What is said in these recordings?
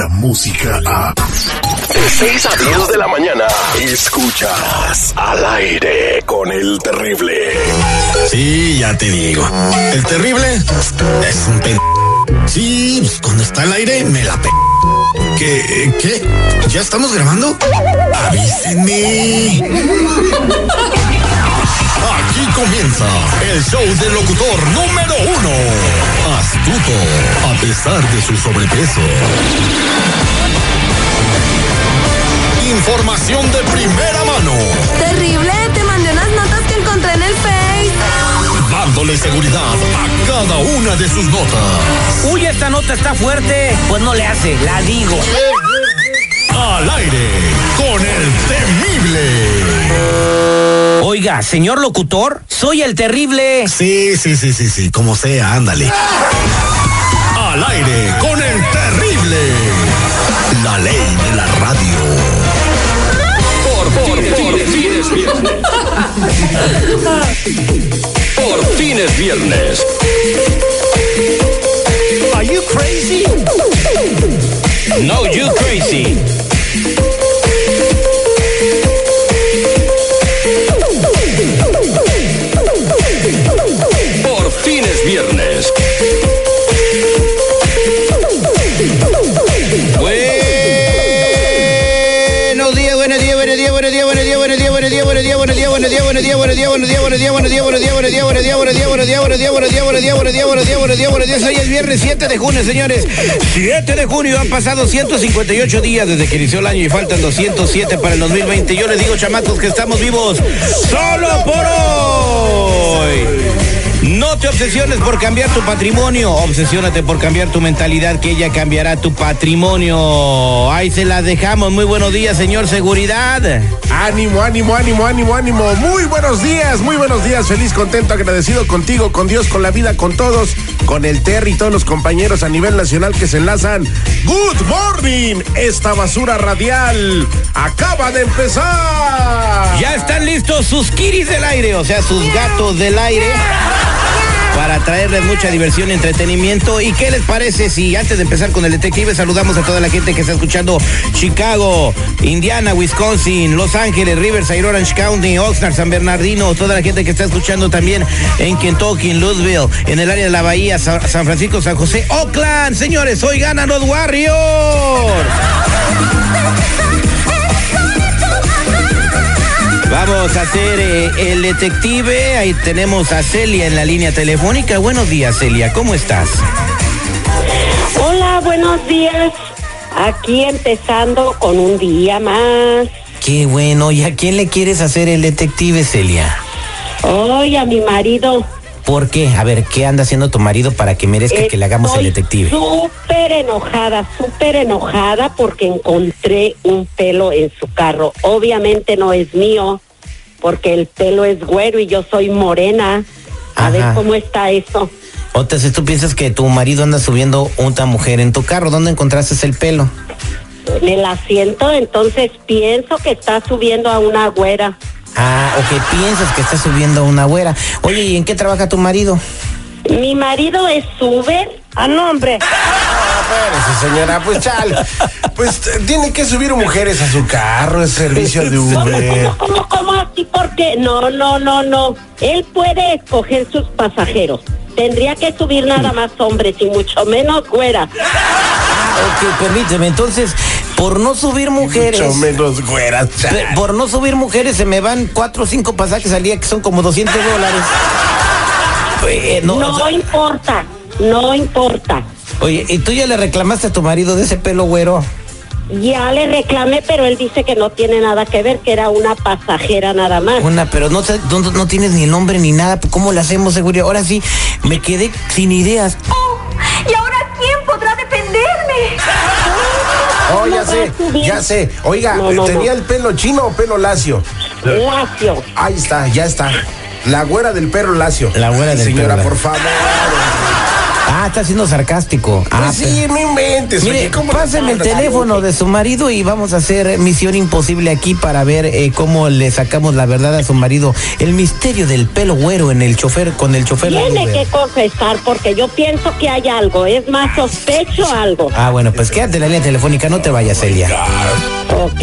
La música a... De 6 a 10 de la mañana. Escuchas al aire con el terrible. Sí, ya te digo. El terrible es un pe... Sí, pues, cuando está al aire me la pe... ¿Qué? ¿Qué? ¿Ya estamos grabando? Avísenme. Aquí comienza el show del locutor número uno. Astuto, pesar de su sobrepeso. Información de primera mano. Terrible, te mandé unas notas que encontré en el Face. Dándole seguridad a cada una de sus notas. Uy, esta nota está fuerte. Pues no le hace, la digo. Al aire con el temible. Oiga, señor locutor, soy el terrible. Sí, sí, sí, sí, sí, como sea, ándale. Al aire con el terrible. La ley de la radio. Por, por, por fin es viernes. Por fin es viernes. Are you crazy? No, you crazy. Es viernes 7 de junio, señores. 7 de junio han pasado 158 días desde que inició el año y faltan 207 para el 2020. Yo les digo, chamacos, que estamos vivos solo por hoy. No te obsesiones por cambiar tu patrimonio, obsesiónate por cambiar tu mentalidad, que ella cambiará tu patrimonio. Ahí se las dejamos. Muy buenos días, señor Seguridad. Ánimo, ánimo, ánimo, ánimo, ánimo. Muy buenos días, muy buenos días. Feliz, contento, agradecido contigo, con Dios, con la vida, con todos, con el Terry y todos los compañeros a nivel nacional que se enlazan. Good morning. Esta basura radial acaba de empezar. Ya están listos sus kiris del aire, o sea, sus gatos del aire. Para traerles mucha diversión y entretenimiento. ¿Y qué les parece si antes de empezar con el detective saludamos a toda la gente que está escuchando Chicago, Indiana, Wisconsin, Los Ángeles, Riverside, Orange County, Oxnard, San Bernardino, toda la gente que está escuchando también en Kentucky, en Louisville, en el área de la Bahía, Sa- San Francisco, San José, Oakland. Señores, hoy ganan los Warriors. Vamos a hacer eh, el detective. Ahí tenemos a Celia en la línea telefónica. Buenos días, Celia. ¿Cómo estás? Hola, buenos días. Aquí empezando con un día más. Qué bueno. ¿Y a quién le quieres hacer el detective, Celia? Hoy a mi marido. ¿Por qué? A ver, ¿qué anda haciendo tu marido para que merezca que le hagamos el detective? Súper enojada, súper enojada porque encontré un pelo en su carro. Obviamente no es mío porque el pelo es güero y yo soy morena. A Ajá. ver cómo está eso. Entonces tú piensas que tu marido anda subiendo una mujer en tu carro. ¿Dónde encontraste el pelo? En el asiento, entonces pienso que está subiendo a una güera. Ah, o que piensas que está subiendo una güera. Oye, ¿y en qué trabaja tu marido? Mi marido es Uber. A nombre. Espérese, señora, pues chale. Pues tiene que subir mujeres a su carro, es servicio de Uber. ¿Cómo, cómo, cómo así? ¿Por qué? No, no, no, no. Él puede escoger sus pasajeros. Tendría que subir nada más hombres y mucho menos güera. Ok, permíteme. Entonces, por no subir mujeres. Mucho menos güeras. Por no subir mujeres se me van cuatro o cinco pasajes al día que son como 200 dólares. Eh, no, No o sea, importa, no importa. oye, ¿y tú ya le reclamaste a tu marido de ese pelo güero? Ya le reclamé, pero él dice que no tiene nada que ver, que era una pasajera nada más. Una, pero no, te- no, no tienes ni nombre ni nada. ¿Cómo le hacemos seguridad? Ahora sí, me quedé sin ideas. ¿Y ahora quién podrá defenderme? Oh, ya ¿Cómo va sé, ya sé. Oiga, No, no, ¿tenía no. el pelo chino o pelo lacio? Lacio. Ahí está, ya está. La güera del perro lacio. La güera del Señora, perro por favor. Ah, está siendo sarcástico. Ah, Pues sí, no inventes. Mire, oye, ¿cómo páseme el teléfono de su marido y vamos a hacer misión imposible aquí para ver eh, cómo le sacamos la verdad a su marido. El misterio del pelo güero en el chofer, con el chofer. Tiene que confesar porque yo pienso que hay algo. Es más, sospecho algo. Ah, bueno, pues quédate en la línea telefónica, no te vayas, Celia. Ok.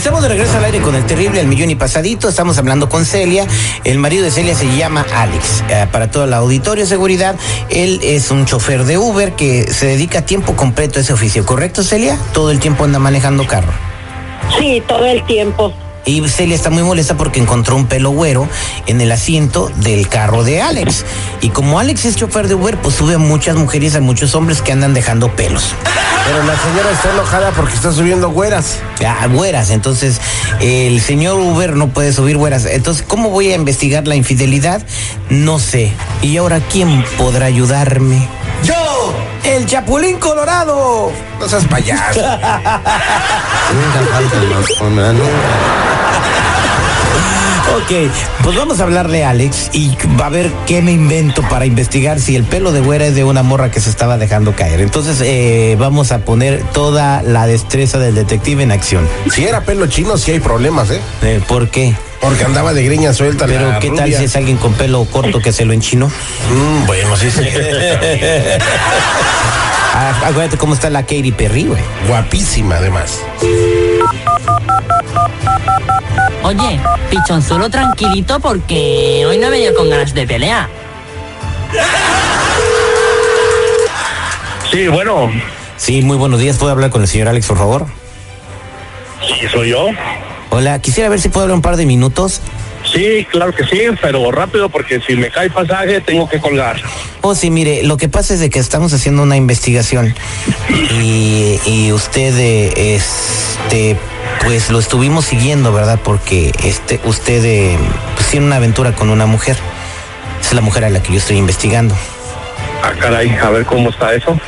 Estamos de regreso al aire con el terrible al millón y pasadito. Estamos hablando con Celia. El marido de Celia se llama Alex. Eh, para todo el auditorio de seguridad, él es un chofer de Uber que se dedica a tiempo completo a ese oficio. ¿Correcto, Celia? Todo el tiempo anda manejando carro. Sí, todo el tiempo. Y Celia está muy molesta porque encontró un pelo güero en el asiento del carro de Alex. Y como Alex es chofer de Uber, pues sube a muchas mujeres, a muchos hombres que andan dejando pelos. Pero la señora está enojada porque está subiendo güeras. Ah, güeras. Entonces, el señor Uber no puede subir güeras. Entonces, ¿cómo voy a investigar la infidelidad? No sé. ¿Y ahora quién podrá ayudarme? ¡Yo! ¡El Chapulín Colorado! No seas payaso. Ok, pues vamos a hablar de Alex y va a ver qué me invento para investigar si el pelo de güera es de una morra que se estaba dejando caer. Entonces, eh, vamos a poner toda la destreza del detective en acción. si era pelo chino, sí hay problemas, ¿eh? Eh, ¿Por qué? Porque andaba de greña suelta. Pero la ¿qué tal si es alguien con pelo corto que se lo enchinó? Mm, bueno, sí, sí. Ah, acuérdate cómo está la Katy Perry, güey. Guapísima, además. Oye, pichonzuelo tranquilito porque hoy no he venido con ganas de pelea. Sí, bueno, Sí, muy buenos días. ¿Puedo hablar con el señor Alex, por favor? sí, soy yo. Hola, quisiera ver si puedo hablar un par de minutos. Sí, claro que sí, pero rápido porque si me cae pasaje tengo que colgar. Oh, sí, mire, lo que pasa es de que estamos haciendo una investigación y, y usted, eh, este, pues lo estuvimos siguiendo, ¿verdad? Porque este, usted eh, pues, tiene una aventura con una mujer. Es la mujer a la que yo estoy investigando. Ah, caray, a ver cómo está eso.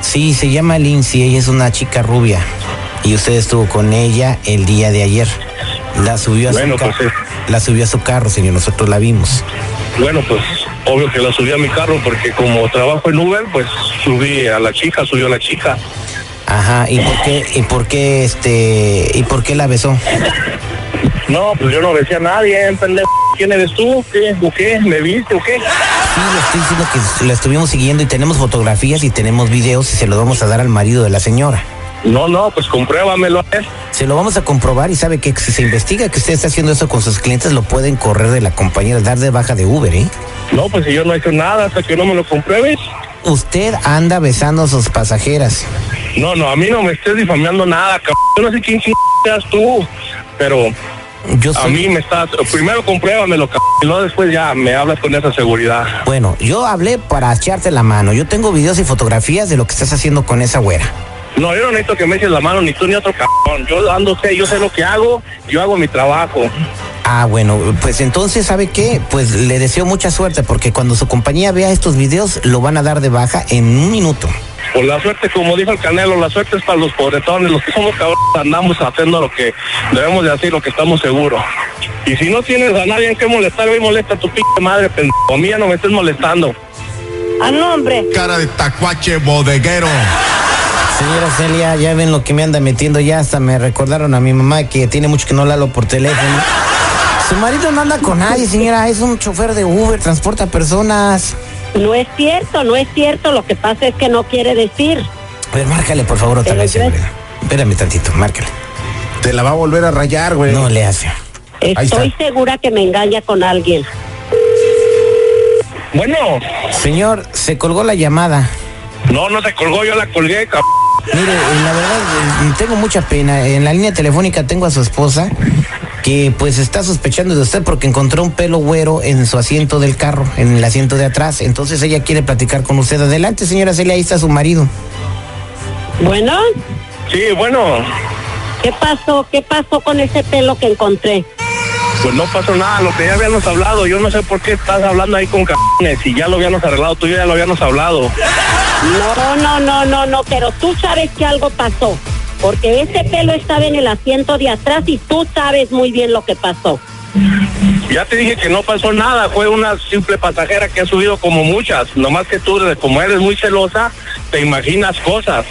Sí, se llama Lindsay, ella es una chica rubia y usted estuvo con ella el día de ayer. La subió a Bueno, su ca- pues, la subió a su carro, señor, nosotros la vimos. Bueno, pues obvio que la subí a mi carro porque como trabajo en Uber, pues subí a la chica, subió a la chica. Ajá, ¿y por qué y por qué este y por qué la besó? No, pues yo no besé a nadie, pendejo. ¿Quién eres tú? ¿Qué? ¿O qué? ¿Me viste o qué? Sí, le estoy diciendo que la estuvimos siguiendo y tenemos fotografías y tenemos videos y se lo vamos a dar al marido de la señora. No, no, pues compruébamelo a ver. Se lo vamos a comprobar y sabe que si se investiga que usted está haciendo eso con sus clientes, lo pueden correr de la compañía, dar de baja de Uber, ¿eh? No, pues yo no he hecho nada hasta que no me lo compruebes. Usted anda besando a sus pasajeras. No, no, a mí no me estés difamando nada, cabrón. Yo no sé quién seas tú, pero Yo a soy- mí me estás... Primero compruébamelo, cabrón, y luego después ya me hablas con esa seguridad. Bueno, yo hablé para echarte la mano. Yo tengo videos y fotografías de lo que estás haciendo con esa güera. No, yo no necesito que me eches la mano, ni tú ni otro cabrón. Yo ando, sé, yo sé lo que hago, yo hago mi trabajo. Ah, bueno, pues entonces, ¿sabe qué? Pues le deseo mucha suerte porque cuando su compañía vea estos videos lo van a dar de baja en un minuto. Por la suerte, como dijo el Canelo, la suerte es para los pobretones, los que somos cabrones andamos haciendo lo que debemos de hacer, lo que estamos seguros. Y si no tienes a nadie en que molestar, ve y molesta a tu pinche madre, pendejo. A mí ya no me estés molestando. A nombre. Cara de tacuache bodeguero. Señora Celia, ya ven lo que me anda metiendo, ya hasta me recordaron a mi mamá que tiene mucho que no la hablo por teléfono. Su marido no anda con nadie, señora, es un chofer de Uber, transporta personas. No es cierto, no es cierto. Lo que pasa es que no quiere decir. A ver, márcale por favor otra Pero vez, yo- hombre. Espérame tantito, márcale. Te la va a volver a rayar, güey. No le hace. Estoy segura que me engaña con alguien. Bueno, Señor, se colgó la llamada. no, no se colgó, yo la colgué, cabrón. Mire, eh, la verdad, eh, tengo mucha pena. En la línea telefónica tengo a su esposa que pues está sospechando de usted porque encontró un pelo güero en su asiento del carro, en el asiento de atrás. Entonces ella quiere platicar con usted. Adelante, señora Celia, ahí está su marido. Bueno, Sí, bueno, ¿qué pasó? ¿Qué pasó con ese pelo que encontré? pues no pasó nada, lo que ya habíamos hablado. Yo no sé por qué estás hablando ahí con cabrones. Si ya lo habíamos arreglado, tú ya lo habíamos hablado. No, no, no, no, no, pero tú sabes que algo pasó. Porque ese pelo estaba en el asiento de atrás y tú sabes muy bien lo que pasó. Ya te dije que no pasó nada, fue una simple pasajera que ha subido como muchas. Nomás que tú, como eres muy celosa, te imaginas cosas.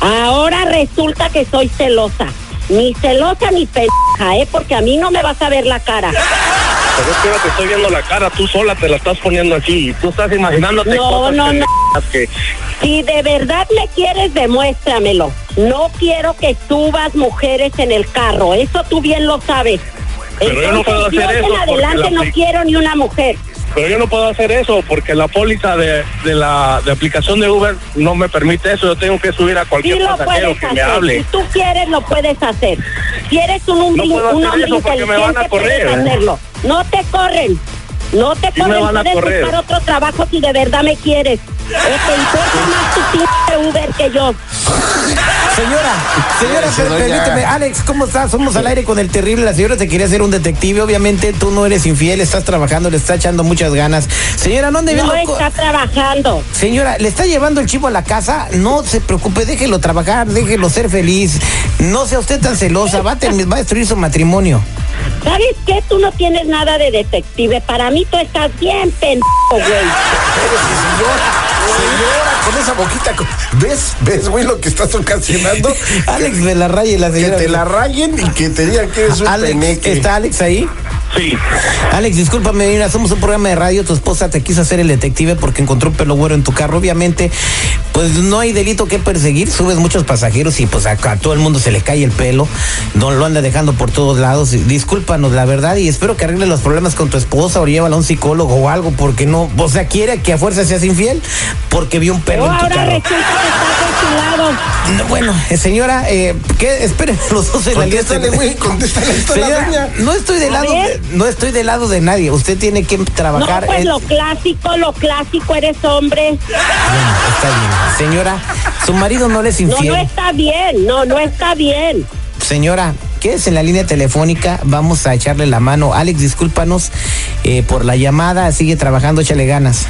Ahora resulta que soy celosa. Ni celosa ni pendeja, ¿eh? Porque a mí no me vas a ver la cara. Pero es que te estoy viendo la cara, tú sola te la estás poniendo aquí. Tú estás imaginándote No, cosas no, no. pendejas que... Si de verdad me quieres, demuéstramelo. No quiero que subas mujeres en el carro. Eso tú bien lo sabes. Pero yo no puedo hacer yo eso en adelante la no quiero ni una mujer. Pero yo no puedo hacer eso porque la póliza de, de la de aplicación de Uber no me permite eso. Yo tengo que subir a Sí cualquier lo pasajero me hable. Si tú quieres, lo puedes hacer. Si eres un hombre, No puedo un hacer hombre eso porque me van a inteligente, correr, puedes hacerlo. No te corren. No te Sí me corren. van a puedes correr. buscar otro trabajo si de verdad me quieres. Te importa más tu pinche Uber que yo. Señora, señora, doña. permíteme, Alex, ¿cómo estás? Somos al aire con el terrible. La señora te quería ser un detective. Obviamente tú no eres infiel, estás trabajando, le está echando muchas ganas. Señora, no ande No está trabajando. Señora, ¿le está llevando el chivo a la casa? No se preocupe, déjelo trabajar, déjelo ser feliz. No sea usted tan celosa, va a, va a destruir su matrimonio. ¿Sabes qué? Tú no tienes nada de detective. Para mí tú estás bien pendejo, güey. Señora, con esa boquita. ¿Ves? ¿Ves, güey, lo que estás ocasionando? Alex me la raya y la Que señora. te la rayen y que te digan que eres un Alex, peneque. ¿está Alex ahí? Sí. Alex, discúlpame, mira, somos un programa de radio, tu esposa te quiso hacer el detective porque encontró un pelo güero en tu carro. Obviamente, pues no hay delito que perseguir, subes muchos pasajeros y pues a, a todo el mundo se le cae el pelo, no lo anda dejando por todos lados. Discúlpanos, la verdad, y espero que arregle los problemas con tu esposa o llévala a un psicólogo o algo, porque no, o sea, quiere que a fuerza seas infiel porque vio un pelo Pero en tu ahora carro. resulta que lado. No, bueno, eh, señora, eh, ¿qué? Esperen los dos en la línea. Contéstale, güey, contéstale esto a la Señora, doña. no estoy del A lado, de- no estoy del lado de nadie. Usted tiene que No, trabajar. pues en- lo clásico, lo clásico, eres hombre. Bueno, está bien. Señora, su marido no le es No, infiel. no está bien, no, no está bien. Señora, quédese en la línea telefónica. Vamos a echarle la mano. Alex, discúlpanos eh, por la llamada. Sigue trabajando, échale ganas.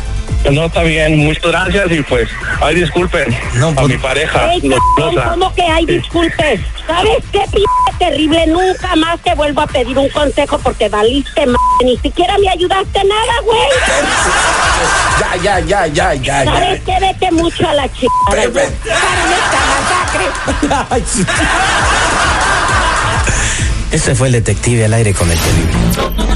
No está bien, muchas gracias y pues, ay disculpen No, a pues- mi pareja. Ey, cabrón, losa. ¿cómo que hay disculpes? ¿Sabes qué, p terrible? Nunca más te vuelvo a pedir un consejo porque valiste m Ni siquiera me ayudaste nada, güey. Ya, ya, ya, ya, ya, ya. ¿Sabes qué? Vete mucho a la chica. Pepe. masacre. Ese fue el detective al aire con el terrible.